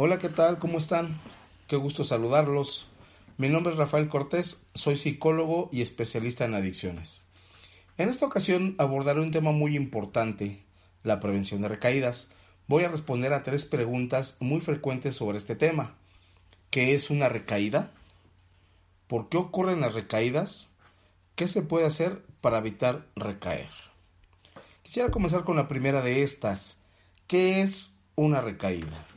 Hola, ¿qué tal? ¿Cómo están? Qué gusto saludarlos. Mi nombre es Rafael Cortés, soy psicólogo y especialista en adicciones. En esta ocasión abordaré un tema muy importante, la prevención de recaídas. Voy a responder a tres preguntas muy frecuentes sobre este tema. ¿Qué es una recaída? ¿Por qué ocurren las recaídas? ¿Qué se puede hacer para evitar recaer? Quisiera comenzar con la primera de estas. ¿Qué es una recaída?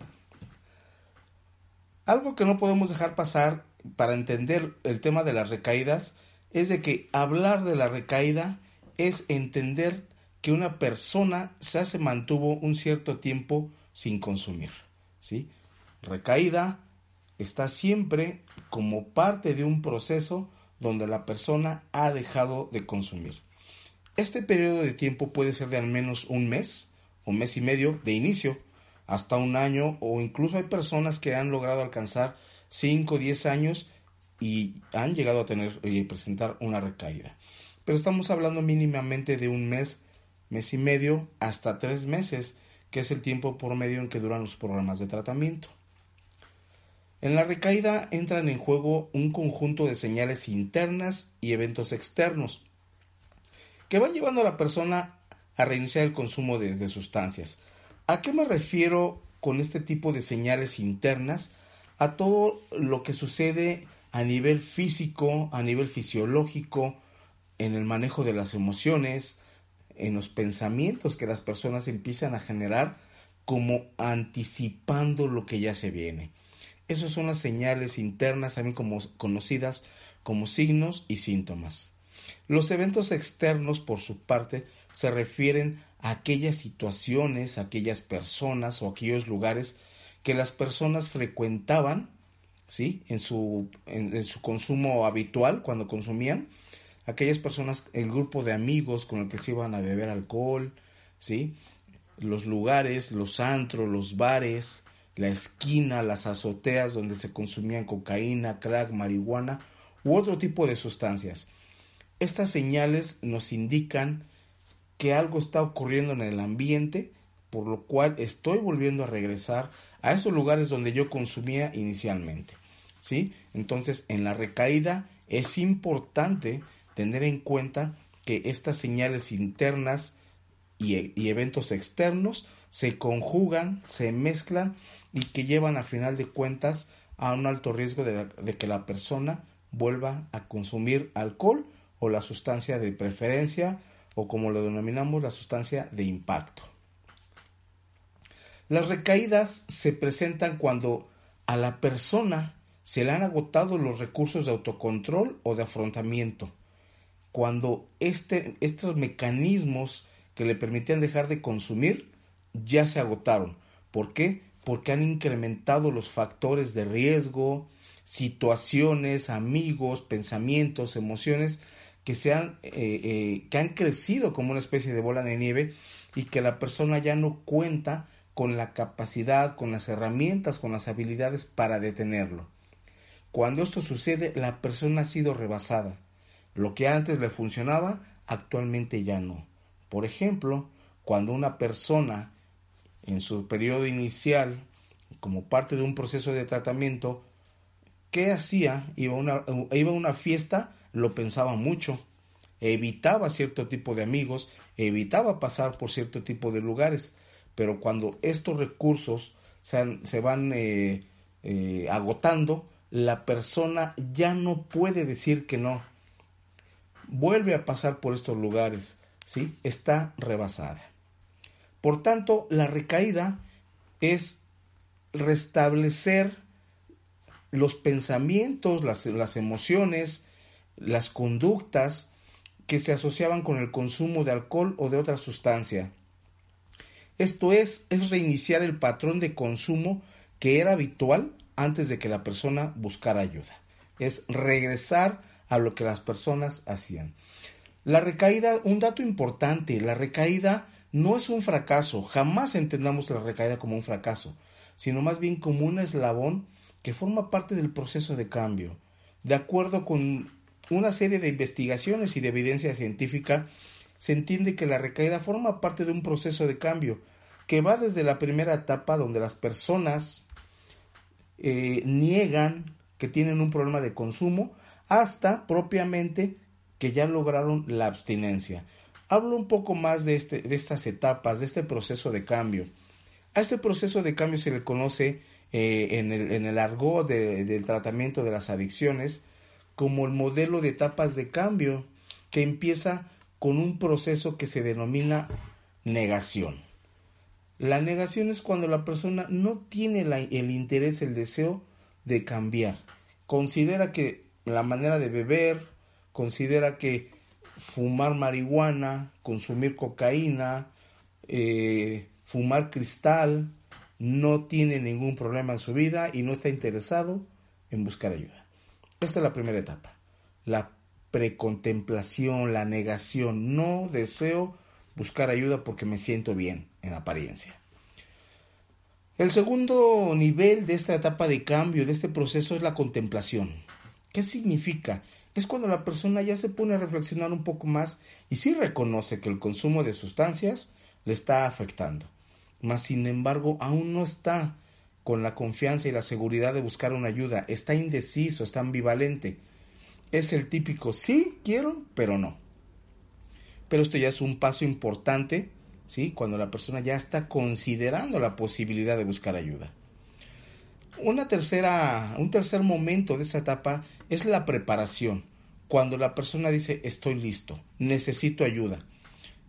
Algo que no podemos dejar pasar para entender el tema de las recaídas es de que hablar de la recaída es entender que una persona ya se mantuvo un cierto tiempo sin consumir. ¿sí? Recaída está siempre como parte de un proceso donde la persona ha dejado de consumir. Este periodo de tiempo puede ser de al menos un mes o mes y medio de inicio, hasta un año o incluso hay personas que han logrado alcanzar 5 o 10 años y han llegado a tener y presentar una recaída. Pero estamos hablando mínimamente de un mes, mes y medio, hasta tres meses, que es el tiempo por medio en que duran los programas de tratamiento. En la recaída entran en juego un conjunto de señales internas y eventos externos que van llevando a la persona a reiniciar el consumo de sustancias, ¿A qué me refiero con este tipo de señales internas? A todo lo que sucede a nivel físico, a nivel fisiológico, en el manejo de las emociones, en los pensamientos que las personas empiezan a generar como anticipando lo que ya se viene. Esas son las señales internas, también conocidas como signos y síntomas. Los eventos externos, por su parte, se refieren aquellas situaciones, aquellas personas o aquellos lugares que las personas frecuentaban, ¿sí? En su, en, su consumo habitual, cuando consumían, aquellas personas, el grupo de amigos con el que se iban a beber alcohol, ¿sí? Los lugares, los antros, los bares, la esquina, las azoteas donde se consumían cocaína, crack, marihuana u otro tipo de sustancias. Estas señales nos indican que algo está ocurriendo en el ambiente, por lo cual estoy volviendo a regresar a esos lugares donde yo consumía inicialmente. ¿Sí? Entonces, en la recaída es importante tener en cuenta que estas señales internas y, eventos externos se conjugan, se mezclan y que llevan a final de cuentas a un alto riesgo de que la persona vuelva a consumir alcohol o la sustancia de preferencia o como lo denominamos la sustancia de impacto. Las recaídas se presentan cuando a la persona se le han agotado los recursos de autocontrol o de afrontamiento, cuando este, estos mecanismos que le permitían dejar de consumir ya se agotaron. ¿Por qué? Porque han incrementado los factores de riesgo, situaciones, amigos, pensamientos, emociones que, sean, eh, eh, que han crecido como una especie de bola de nieve y que la persona ya no cuenta con la capacidad, con las herramientas, con las habilidades para detenerlo. Cuando esto sucede, la persona ha sido rebasada. Lo que antes le funcionaba, actualmente ya no. Por ejemplo, cuando una persona en su periodo inicial, como parte de un proceso de tratamiento, ¿qué hacía? Iba una, iba a una fiesta lo pensaba mucho, evitaba cierto tipo de amigos, evitaba pasar por cierto tipo de lugares, pero cuando estos recursos se, van eh, eh, agotando, la persona ya no puede decir que no. Vuelve a pasar por estos lugares, ¿sí? Está rebasada. Por tanto, la recaída es restablecer los pensamientos, las, las emociones, las conductas que se asociaban con el consumo de alcohol o de otra sustancia. Esto es, es reiniciar el patrón de consumo que era habitual antes de que la persona buscara ayuda. Es regresar a lo que las personas hacían. La recaída, un dato importante, la recaída no es un fracaso, jamás entendamos la recaída como un fracaso, sino más bien como un eslabón que forma parte del proceso de cambio. De acuerdo con una serie de investigaciones y de evidencia científica, se entiende que la recaída forma parte de un proceso de cambio que va desde la primera etapa donde las personas eh, niegan que tienen un problema de consumo hasta propiamente que ya lograron la abstinencia. Hablo un poco más de, este, de estas etapas, de este proceso de cambio. A este proceso de cambio se le conoce eh, en, el, en, el, argot del tratamiento de las adicciones como el modelo de etapas de cambio que empieza con un proceso que se denomina negación. La negación es cuando la persona no tiene el interés, el deseo de cambiar. Considera que la manera de beber, considera que fumar marihuana, consumir cocaína, eh, fumar cristal, no tiene ningún problema en su vida y no está interesado en buscar ayuda. Esta es la primera etapa, la precontemplación, la negación. No deseo buscar ayuda porque me siento bien en apariencia. El segundo nivel de esta etapa de cambio, de este proceso, es la contemplación. ¿Qué significa? Es cuando la persona ya se pone a reflexionar un poco más y sí reconoce que el consumo de sustancias le está afectando mas sin embargo aún no está con la confianza y la seguridad de buscar una ayuda, está indeciso, está ambivalente. Es el típico sí quiero, pero no. Pero esto ya es un paso importante, ¿sí? Cuando la persona ya está considerando la posibilidad de buscar ayuda. Una tercera, un tercer momento de esta etapa es la preparación, cuando la persona dice estoy listo, necesito ayuda.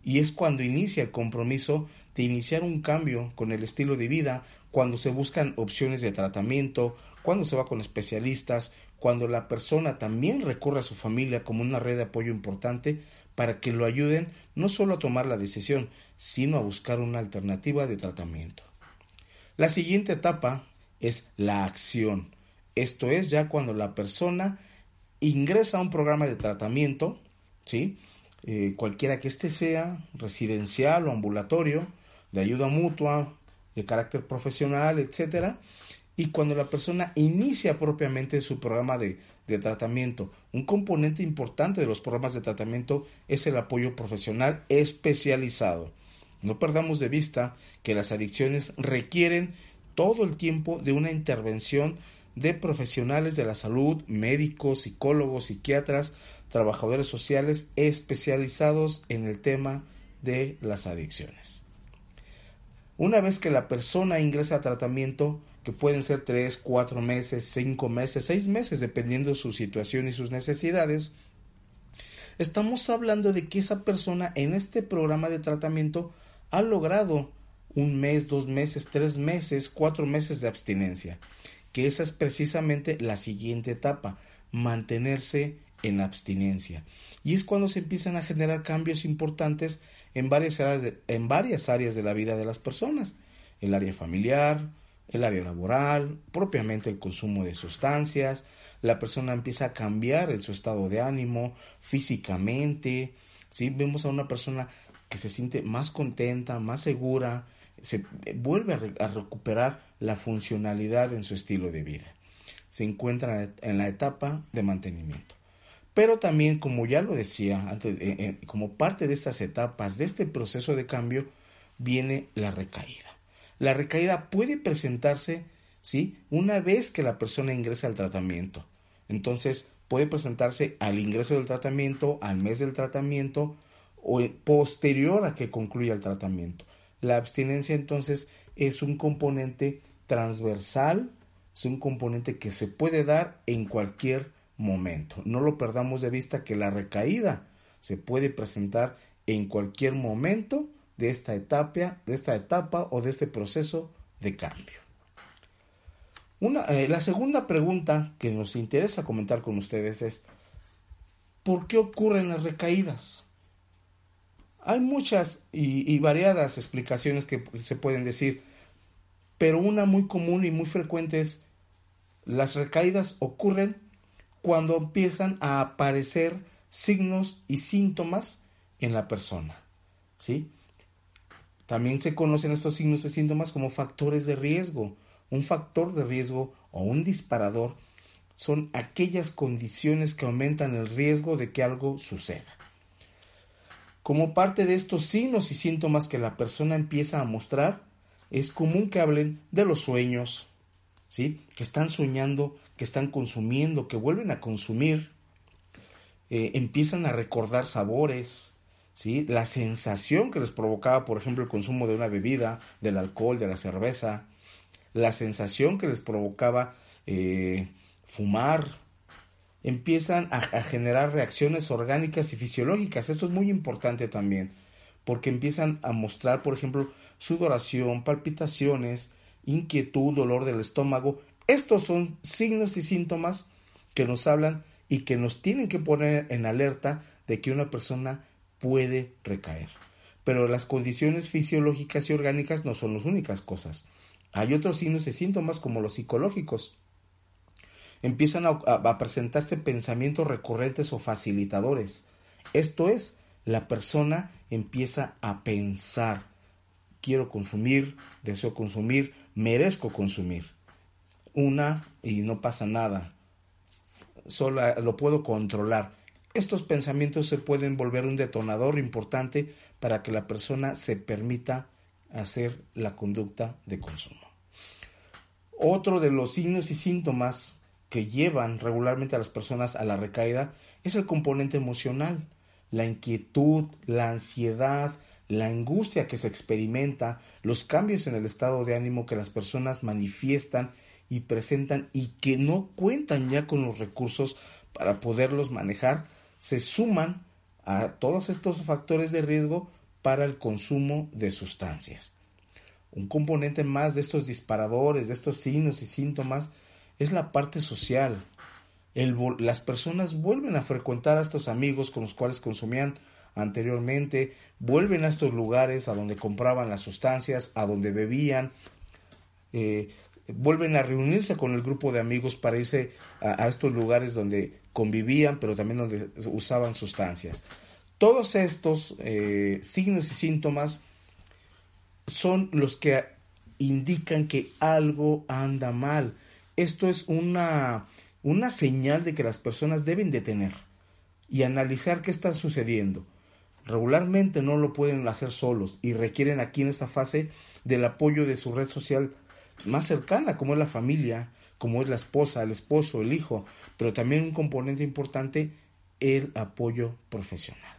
Y es cuando inicia el compromiso de iniciar un cambio con el estilo de vida, cuando se buscan opciones de tratamiento, cuando se va con especialistas, cuando la persona también recurre a su familia como una red de apoyo importante para que lo ayuden no solo a tomar la decisión, sino a buscar una alternativa de tratamiento. La siguiente etapa es la acción. Esto es ya cuando la persona ingresa a un programa de tratamiento, ¿sí? Eh, cualquiera que éste sea, residencial o ambulatorio, de ayuda mutua, de carácter profesional, etcétera, y cuando la persona inicia propiamente su programa de, de, tratamiento. Un componente importante de los programas de tratamiento es el apoyo profesional especializado. No perdamos de vista que las adicciones requieren todo el tiempo de una intervención de profesionales de la salud, médicos, psicólogos, psiquiatras, trabajadores sociales especializados en el tema de las adicciones. Una vez que la persona ingresa a tratamiento, que pueden ser 3, 4 meses, 5 meses, 6 meses, dependiendo de su situación y sus necesidades, estamos hablando de que esa persona en este programa de tratamiento ha logrado un mes, dos meses, tres meses, cuatro meses de abstinencia, que esa es precisamente la siguiente etapa, mantenerse en abstinencia. Y es cuando se empiezan a generar cambios importantes en varias, áreas de, áreas la vida de las personas, el área familiar, el área laboral, propiamente el consumo de sustancias, la persona empieza a cambiar en su estado de ánimo, físicamente, ¿sí? vemos a una persona que se siente más contenta, más segura, se vuelve a, a recuperar la funcionalidad en su estilo de vida. Se encuentra en la etapa de mantenimiento. Pero también, como ya lo decía antes, eh, eh, como parte de estas etapas, de este proceso de cambio, viene la recaída. La recaída puede presentarse, ¿sí? Una vez que la persona ingresa al tratamiento. Entonces, puede presentarse al ingreso del tratamiento, al mes del tratamiento o posterior a que concluya el tratamiento. La abstinencia entonces es un componente transversal, es un componente que se puede dar en cualquier momento. No lo perdamos de vista que la recaída se puede presentar en cualquier momento de esta etapa, de esta etapa o de este proceso de cambio. Una, eh, la segunda pregunta que nos interesa comentar con ustedes es, ¿por qué ocurren las recaídas? Hay muchas y, y variadas explicaciones que se pueden decir, pero una muy común y muy frecuente es, las recaídas ocurren cuando empiezan a aparecer signos y síntomas en la persona. ¿sí? También se conocen estos signos y síntomas como factores de riesgo. Un factor de riesgo o un disparador son aquellas condiciones que aumentan el riesgo de que algo suceda. Como parte de estos signos y síntomas que la persona empieza a mostrar, es común que hablen de los sueños, ¿sí? Que están soñando, que están consumiendo, que vuelven a consumir, eh, empiezan a recordar sabores, ¿sí? La sensación que les provocaba, por ejemplo, el consumo de una bebida, del alcohol, de la cerveza, la sensación que les provocaba eh, fumar, empiezan a, generar reacciones orgánicas y fisiológicas. Esto es muy importante también, porque empiezan a mostrar, por ejemplo, sudoración, palpitaciones, inquietud, dolor del estómago. Estos son signos y síntomas que nos hablan y que nos tienen que poner en alerta de que una persona puede recaer. Pero las condiciones fisiológicas y orgánicas no son las únicas cosas. Hay otros signos y síntomas como los psicológicos empiezan a, presentarse pensamientos recurrentes o facilitadores. Esto es, la persona empieza a pensar, quiero consumir, deseo consumir, merezco consumir. Una y no pasa nada, solo lo puedo controlar. Estos pensamientos se pueden volver un detonador importante para que la persona se permita hacer la conducta de consumo. Otro de los signos y síntomas que llevan regularmente a las personas a la recaída es el componente emocional, la inquietud, la ansiedad, la angustia que se experimenta, los cambios en el estado de ánimo que las personas manifiestan y presentan y que no cuentan ya con los recursos para poderlos manejar, se suman a todos estos factores de riesgo para el consumo de sustancias. Un componente más de estos disparadores, de estos signos y síntomas, es la parte social. las personas vuelven a frecuentar a estos amigos con los cuales consumían anteriormente, vuelven a estos lugares a donde compraban las sustancias, a donde bebían, eh, vuelven a reunirse con el grupo de amigos para irse a, estos lugares donde convivían, pero también donde usaban sustancias. Todos estos eh, signos y síntomas son los que indican que algo anda mal, esto es una, una señal de que las personas deben detener y analizar qué está sucediendo. Regularmente no lo pueden hacer solos y requieren aquí en esta fase del apoyo de su red social más cercana, como es la familia, como es la esposa, el esposo, el hijo, pero también un componente importante, el apoyo profesional,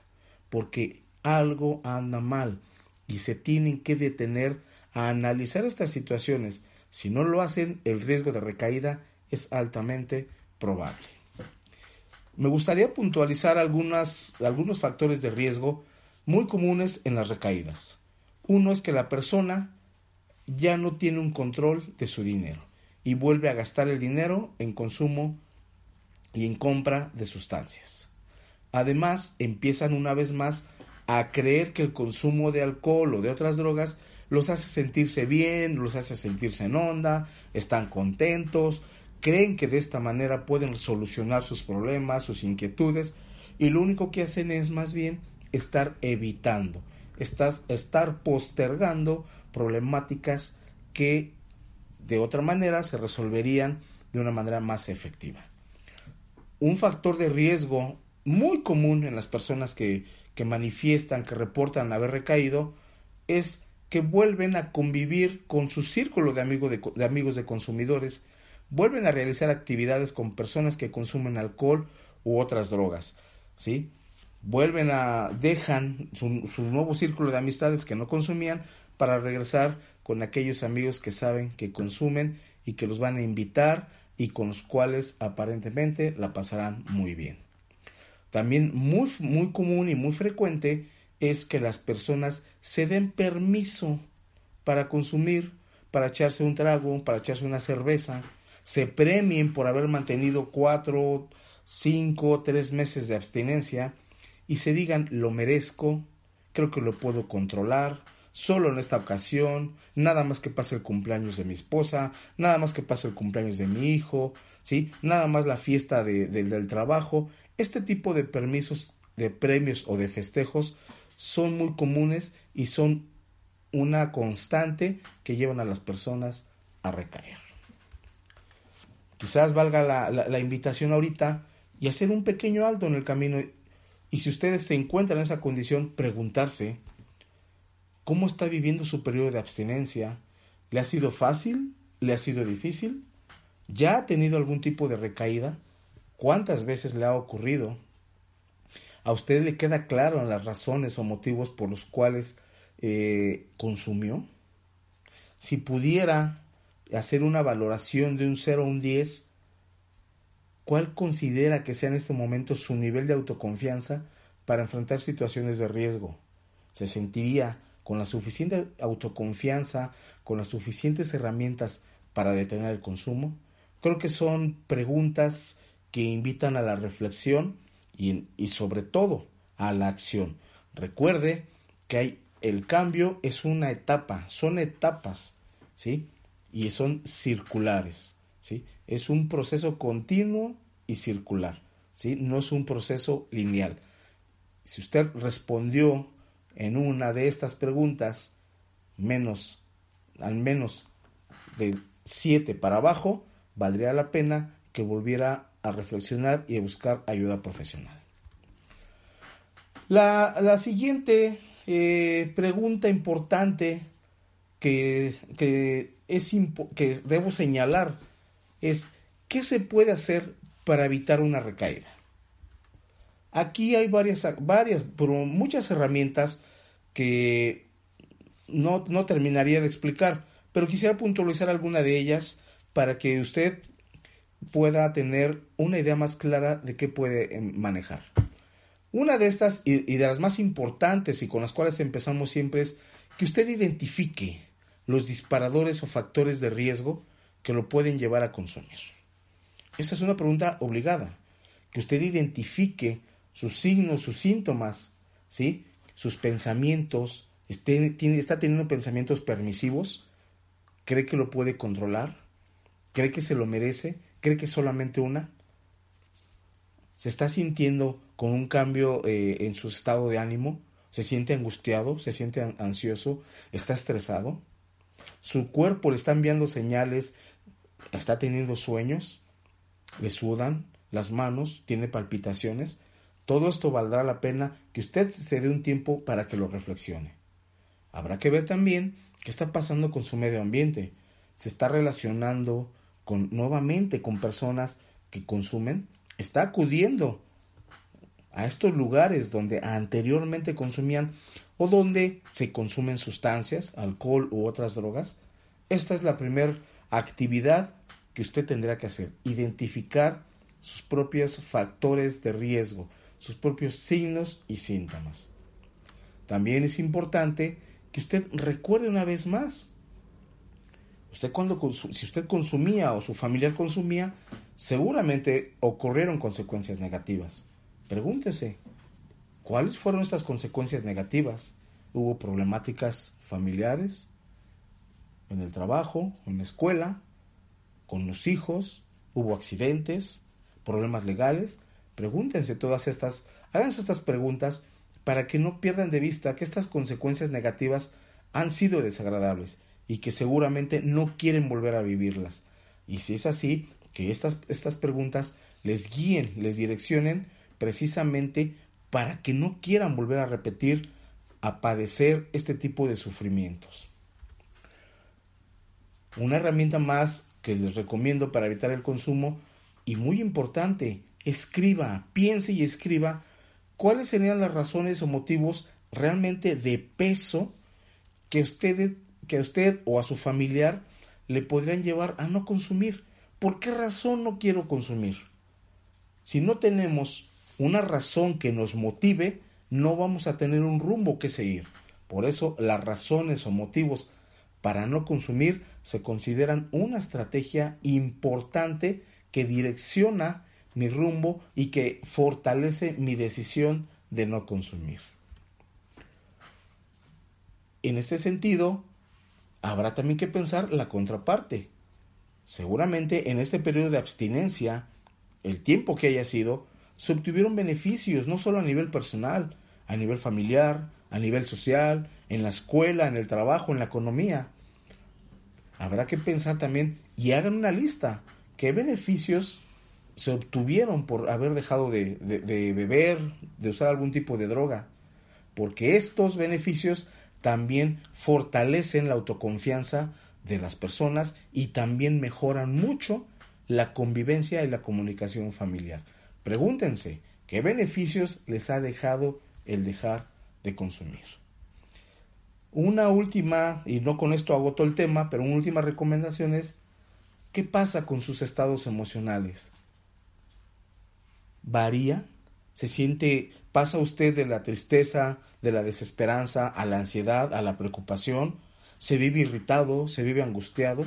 porque algo anda mal y se tienen que detener a analizar estas situaciones si no lo hacen, el riesgo de recaída es altamente probable. Me gustaría puntualizar algunos factores de riesgo muy comunes en las recaídas. Uno es que la persona ya no tiene un control de su dinero y vuelve a gastar el dinero en consumo y en compra de sustancias. Además, empiezan una vez más a creer que el consumo de alcohol o de otras drogas los hace sentirse bien, los hace sentirse en onda, están contentos, creen que de esta manera pueden solucionar sus problemas, sus inquietudes, y lo único que hacen es más bien estar evitando, estar postergando problemáticas que de otra manera se resolverían de una manera más efectiva. Un factor de riesgo muy común en las personas que, que manifiestan, que reportan haber recaído, es que vuelven a convivir con su círculo de, de, amigos de consumidores, vuelven a realizar actividades con personas que consumen alcohol u otras drogas, ¿sí? Vuelven a, dejan su, nuevo círculo de amistades que no consumían para regresar con aquellos amigos que saben que consumen y que los van a invitar y con los cuales aparentemente la pasarán muy bien. También muy, muy común y muy frecuente es que las personas se den permiso para consumir, para echarse un trago, para echarse una cerveza, se premien por haber mantenido cuatro, cinco, tres meses de abstinencia y se digan lo merezco, creo que lo puedo controlar, solo en esta ocasión, nada más que pase el cumpleaños de mi esposa, nada más que pase el cumpleaños de mi hijo, ¿sí? nada más la fiesta del trabajo. Este tipo de permisos, de premios o de festejos son muy comunes y son una constante que llevan a las personas a recaer. Quizás valga la, invitación ahorita y hacer un pequeño alto en el camino y si ustedes se encuentran en esa condición, preguntarse cómo está viviendo su periodo de abstinencia. ¿Le ha sido fácil? ¿Le ha sido difícil? ¿Ya ha tenido algún tipo de recaída? ¿Cuántas veces le ha ocurrido? ¿A usted le queda claro las razones o motivos por los cuales eh, consumió? Si pudiera hacer una valoración de un 0 a un 10, ¿cuál considera que sea en este momento su nivel de autoconfianza para enfrentar situaciones de riesgo? ¿Se sentiría con la suficiente autoconfianza, con las suficientes herramientas para detener el consumo? Creo que son preguntas que invitan a la reflexión y, y sobre todo a la acción. Recuerde que hay, el cambio es una etapa, son etapas, ¿sí? Y son circulares, ¿sí? Es un proceso continuo y circular, ¿sí? No es un proceso lineal. Si usted respondió en una de estas preguntas menos, al menos de siete para abajo, valdría la pena que volviera a reflexionar y a buscar ayuda profesional. La, siguiente eh, pregunta importante que, que, es, que debo señalar es ¿qué se puede hacer para evitar una recaída? Aquí hay varias, varias, pero muchas herramientas que no, no terminaría de explicar, pero quisiera puntualizar alguna de ellas para que usted pueda tener una idea más clara de qué puede em, manejar. Una de estas y, de las más importantes y con las cuales empezamos siempre es que usted identifique los disparadores o factores de riesgo que lo pueden llevar a consumir. Esa es una pregunta obligada, que usted identifique sus signos, sus síntomas, ¿sí? sus pensamientos, está teniendo pensamientos permisivos, cree que lo puede controlar, cree que se lo merece, cree que es solamente una, se está sintiendo con un cambio eh, en su estado de ánimo, se siente angustiado, se siente ansioso, está estresado, su cuerpo le está enviando señales, está teniendo sueños, le sudan las manos, tiene palpitaciones, todo esto valdrá la pena que usted se dé un tiempo para que lo reflexione. Habrá que ver también qué está pasando con su medio ambiente. Se está relacionando con, nuevamente con personas que consumen. Está acudiendo a estos lugares donde anteriormente consumían o donde se consumen sustancias, alcohol u otras drogas. Esta es la primera actividad que usted tendrá que hacer, identificar sus propios factores de riesgo, sus propios signos y síntomas. También es importante que usted recuerde una vez más. Usted cuando si usted consumía o su familiar consumía, seguramente ocurrieron consecuencias negativas. Pregúntese, ¿cuáles fueron estas consecuencias negativas? ¿Hubo problemáticas familiares? ¿En el trabajo? ¿En la escuela? ¿Con los hijos? ¿Hubo accidentes? ¿Problemas legales? Pregúntense todas estas, háganse estas preguntas para que no pierdan de vista que estas consecuencias negativas han sido desagradables y que seguramente no quieren volver a vivirlas. Y si es así, que estas, estas preguntas les guíen, les direccionen precisamente para que no quieran volver a repetir, a padecer este tipo de sufrimientos. Una herramienta más que les recomiendo para evitar el consumo y muy importante escriba, piense y escriba cuáles serían las razones o motivos realmente de peso que usted, que a usted o a su familiar le podrían llevar a no consumir. ¿Por qué razón no quiero consumir? Si no tenemos una razón que nos motive, no vamos a tener un rumbo que seguir. Por eso las razones o motivos para no consumir se consideran una estrategia importante que direcciona mi rumbo y que fortalece mi decisión de no consumir. En este sentido, habrá también que pensar la contraparte. Seguramente en este periodo de abstinencia, el tiempo que haya sido, se obtuvieron beneficios no solo a nivel personal, a nivel familiar, a nivel social, en la escuela, en el trabajo, en la economía. Habrá que pensar también y hagan una lista. ¿Qué beneficios se obtuvieron por haber dejado de, beber, de usar algún tipo de droga, porque estos beneficios también fortalecen la autoconfianza de las personas y también mejoran mucho la convivencia y la comunicación familiar. Pregúntense, ¿qué beneficios les ha dejado el dejar de consumir? Una última, y no con esto agoto el tema, pero una última recomendación es, ¿qué pasa con sus estados emocionales? ¿Varía? ¿Se siente, pasa usted de la tristeza, de la desesperanza, a la ansiedad, a la preocupación? ¿Se vive irritado? ¿Se vive angustiado?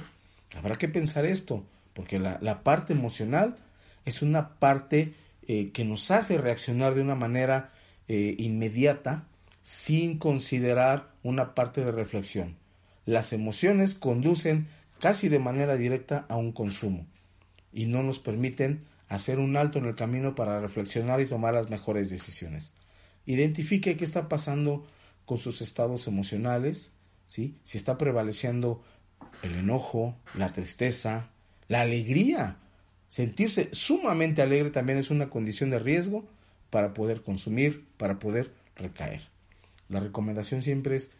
Habrá que pensar esto, porque la, parte emocional es una parte eh, que nos hace reaccionar de una manera eh, inmediata sin considerar una parte de reflexión. Las emociones conducen casi de manera directa a un consumo y no nos permiten hacer un alto en el camino para reflexionar y tomar las mejores decisiones. Identifique qué está pasando con sus estados emocionales, ¿sí? si está prevaleciendo el enojo, la tristeza, la alegría. Sentirse sumamente alegre también es una condición de riesgo para poder consumir, para poder recaer. La recomendación siempre es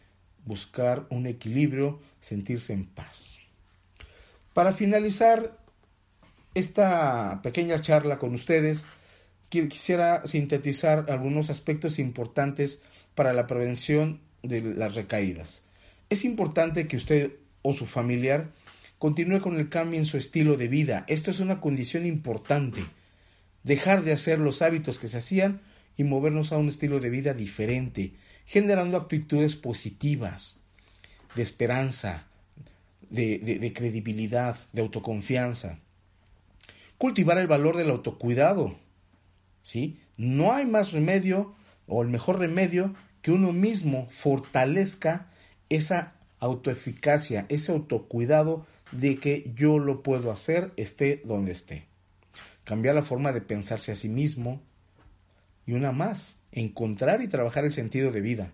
buscar un equilibrio, sentirse en paz. Para finalizar esta pequeña charla con ustedes, quisiera sintetizar algunos aspectos importantes para la prevención de las recaídas. Es importante que usted o su familiar continúe con el cambio en su estilo de vida. Esto es una condición importante. Dejar de hacer los hábitos que se hacían y movernos a un estilo de vida diferente, generando actitudes positivas, de esperanza, de, de credibilidad, de autoconfianza. Cultivar el valor del autocuidado. ¿sí? No hay más remedio o el mejor remedio que uno mismo fortalezca esa autoeficacia, ese autocuidado de que yo lo puedo hacer esté donde esté. Cambiar la forma de pensarse a sí mismo. Y una más, encontrar y trabajar el sentido de vida,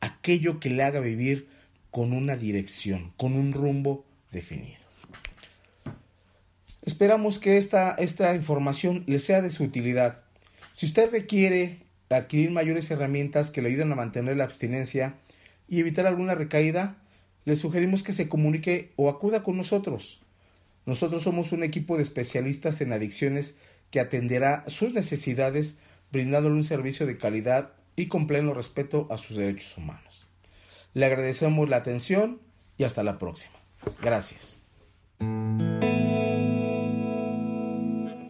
aquello que le haga vivir con una dirección, con un rumbo definido. Esperamos que esta, esta información le sea de su utilidad. Si usted requiere adquirir mayores herramientas que le ayuden a mantener la abstinencia y evitar alguna recaída, le sugerimos que se comunique o acuda con nosotros. Nosotros somos un equipo de especialistas en adicciones que atenderá sus necesidades brindándole un servicio de calidad y con pleno respeto a sus derechos humanos. Le agradecemos la atención y hasta la próxima. Gracias.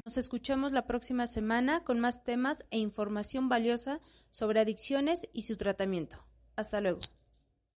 Nos escuchamos la próxima semana con más temas e información valiosa sobre adicciones y su tratamiento. Hasta luego.